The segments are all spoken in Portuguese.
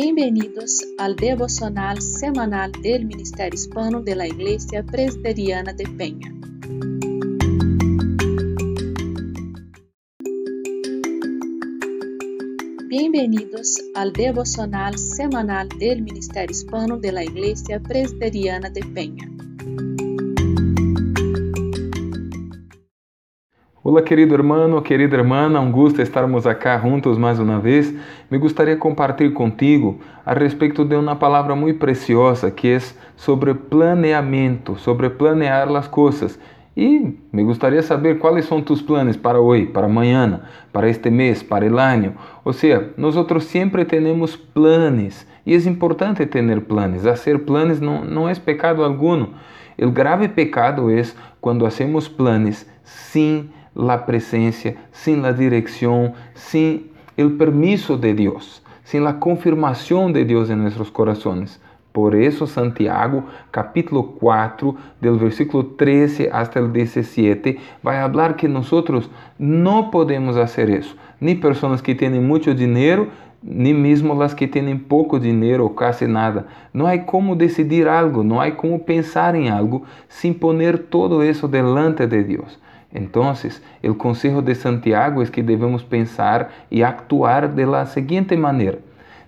Bienvenidos al devocional semanal del Ministerio Hispano de la Iglesia Presbiteriana de Peña. Bienvenidos al devocional semanal del Ministerio Hispano de la Iglesia Presbiteriana de Peña. Olá, querido irmão, querida irmã, um gosto estarmos acá juntos mais uma vez. Me gostaria de compartilhar contigo a respeito de uma palavra muito preciosa que é sobre planeamento, sobre planear as coisas. E me gostaria saber quais são tus planos para hoje, para amanhã, para este mês, para o ano. Ou seja, nós sempre temos planos e é importante ter planos. Fazer planos não, não é pecado algum. O grave pecado é quando hacemos planos sem la presencia, sin la dirección, sin el permiso de Dios, sin la confirmación de Dios en nuestros corazones. Por eso Santiago, capítulo 4, del versículo 13 hasta el 17, va a hablar que nosotros no podemos hacer eso. Ni personas que tienen mucho dinero, ni mesmo las que têm pouco dinheiro ou quase nada. Não há como decidir algo, não há como pensar em algo sem poner todo isso delante de Deus. Entonces, el consejo de Santiago es que debemos pensar y actuar de la siguiente manera.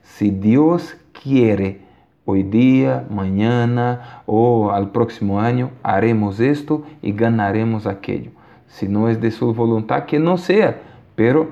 Si Dios quiere, hoy día, mañana o al próximo año, haremos esto y ganaremos aquello. Si no es de su voluntad, que no sea, pero